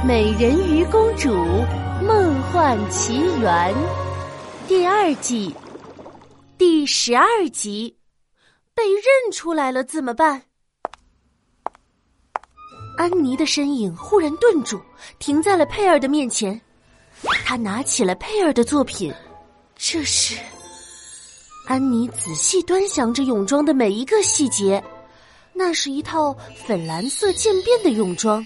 《美人鱼公主梦幻奇缘》第二季第十二集，被认出来了怎么办？安妮的身影忽然顿住，停在了佩尔的面前。她拿起了佩尔的作品，这是安妮仔细端详着泳装的每一个细节。那是一套粉蓝色渐变的泳装。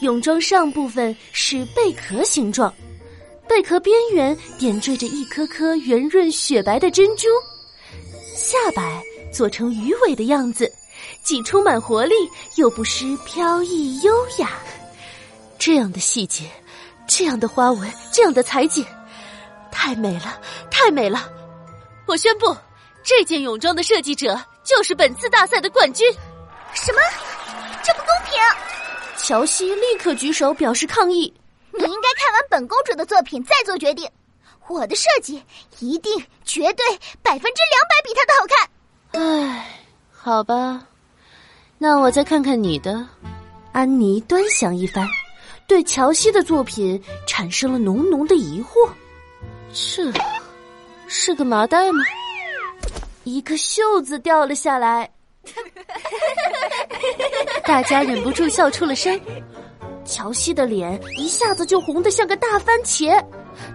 泳装上部分是贝壳形状，贝壳边缘点缀着一颗颗圆润雪白的珍珠，下摆做成鱼尾的样子，既充满活力又不失飘逸优雅。这样的细节，这样的花纹，这样的裁剪，太美了，太美了！我宣布，这件泳装的设计者就是本次大赛的冠军。什么？乔西立刻举手表示抗议：“你应该看完本公主的作品再做决定。我的设计一定、绝对、百分之两百比她的好看。”唉，好吧，那我再看看你的。安妮端详一番，对乔西的作品产生了浓浓的疑惑：这是个麻袋吗？一个袖子掉了下来。大家忍不住笑出了声，乔西的脸一下子就红得像个大番茄，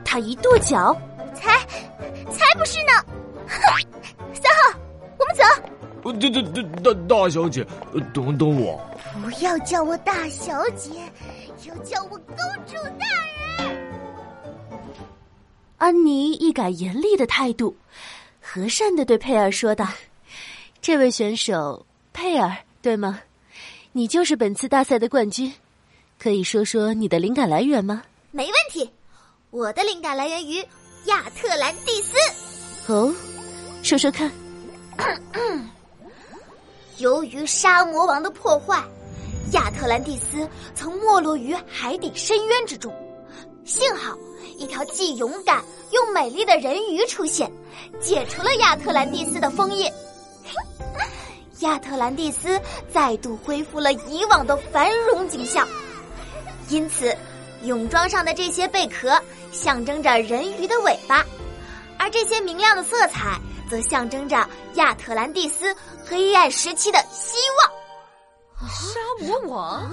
他一跺脚，才才不是呢！三号，我们走。对对对，大大小姐，等等我。不要叫我大小姐，要叫我公主大人。安妮一改严厉的态度，和善的对佩尔说道。这位选手佩尔，对吗？你就是本次大赛的冠军，可以说说你的灵感来源吗？没问题，我的灵感来源于亚特兰蒂斯。哦，说说看。由于沙魔王的破坏，亚特兰蒂斯曾没落于海底深渊之中。幸好，一条既勇敢又美丽的人鱼出现，解除了亚特兰蒂斯的封印。亚特兰蒂斯再度恢复了以往的繁荣景象，因此，泳装上的这些贝壳象征着人鱼的尾巴，而这些明亮的色彩则象征着亚特兰蒂斯黑暗时期的希望。沙魔王，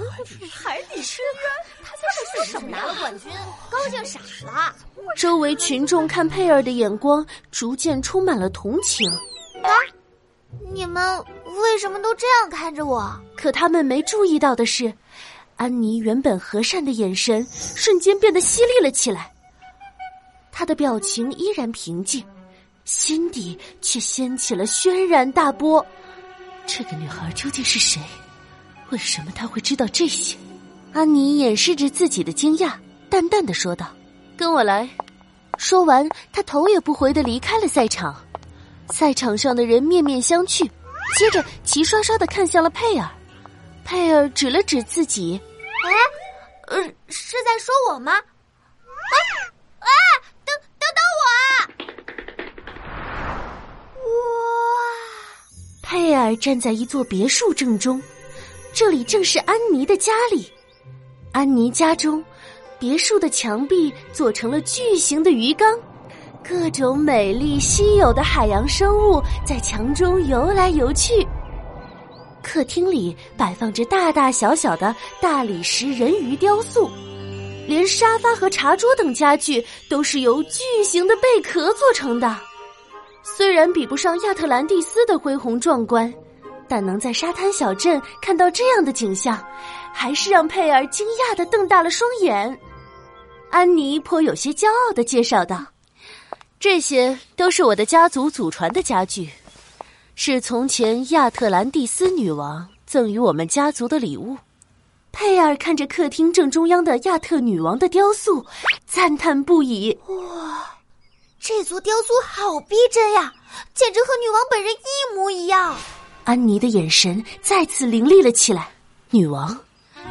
海底深渊，他在说什么？拿了冠军，高兴傻了。周围群众看佩尔的眼光逐渐充满了同情。啊！你们为什么都这样看着我？可他们没注意到的是，安妮原本和善的眼神瞬间变得犀利了起来。她的表情依然平静，心底却掀起了轩然大波。这个女孩究竟是谁？为什么她会知道这些？安妮掩饰着自己的惊讶，淡淡的说道：“跟我来。”说完，她头也不回的离开了赛场。赛场上的人面面相觑，接着齐刷刷的看向了佩尔。佩尔指了指自己：“哎，呃，是在说我吗？”“啊啊，等等等我！”哇！佩尔站在一座别墅正中，这里正是安妮的家里。安妮家中，别墅的墙壁做成了巨型的鱼缸。各种美丽稀有的海洋生物在墙中游来游去。客厅里摆放着大大小小的大理石人鱼雕塑，连沙发和茶桌等家具都是由巨型的贝壳做成的。虽然比不上亚特兰蒂斯的恢宏壮观，但能在沙滩小镇看到这样的景象，还是让佩尔惊讶的瞪大了双眼。安妮颇有些骄傲的介绍道。这些都是我的家族祖传的家具，是从前亚特兰蒂斯女王赠予我们家族的礼物。佩尔看着客厅正中央的亚特女王的雕塑，赞叹不已：“哇，这座雕塑好逼真呀，简直和女王本人一模一样！”安妮的眼神再次凌厉了起来。女王，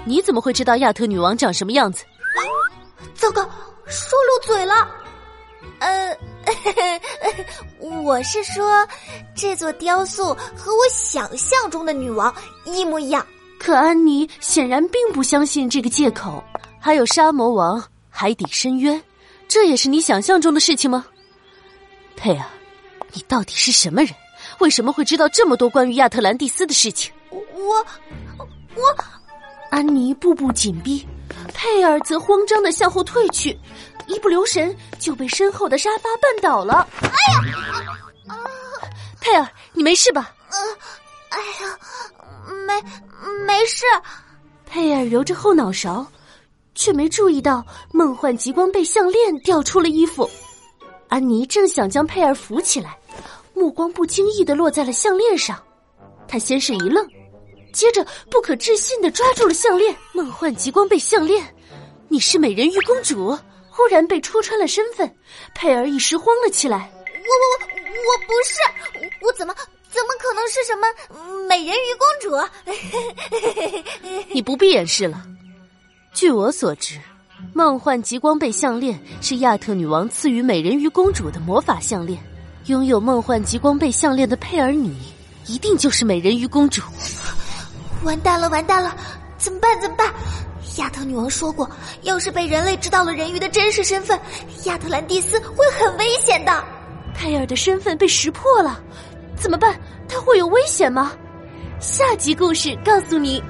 你怎么会知道亚特女王长什么样子？糟糕，说漏嘴了。呃。我是说，这座雕塑和我想象中的女王一模一样。可安妮显然并不相信这个借口。还有沙魔王、海底深渊，这也是你想象中的事情吗？佩尔，你到底是什么人？为什么会知道这么多关于亚特兰蒂斯的事情？我，我，安妮步步紧逼，佩尔则慌张的向后退去，一不留神就被身后的沙发绊倒了。哎呀！啊！佩尔，你没事吧？呃，哎呀，没，没事。佩尔揉着后脑勺，却没注意到梦幻极光贝项链掉出了衣服。安妮正想将佩尔扶起来，目光不经意的落在了项链上。她先是一愣，接着不可置信的抓住了项链。梦幻极光贝项链，你是美人鱼公主？忽然被戳穿了身份，佩儿一时慌了起来。我我我我不是，我怎么怎么可能是什么美人鱼公主？你不必掩饰了。据我所知，梦幻极光贝项链是亚特女王赐予美人鱼公主的魔法项链。拥有梦幻极光贝项链的佩尔，你一定就是美人鱼公主。完蛋了，完蛋了！怎么办？怎么办？亚特女王说过，要是被人类知道了人鱼的真实身份，亚特兰蒂斯会很危险的。佩尔的身份被识破了，怎么办？他会有危险吗？下集故事告诉你。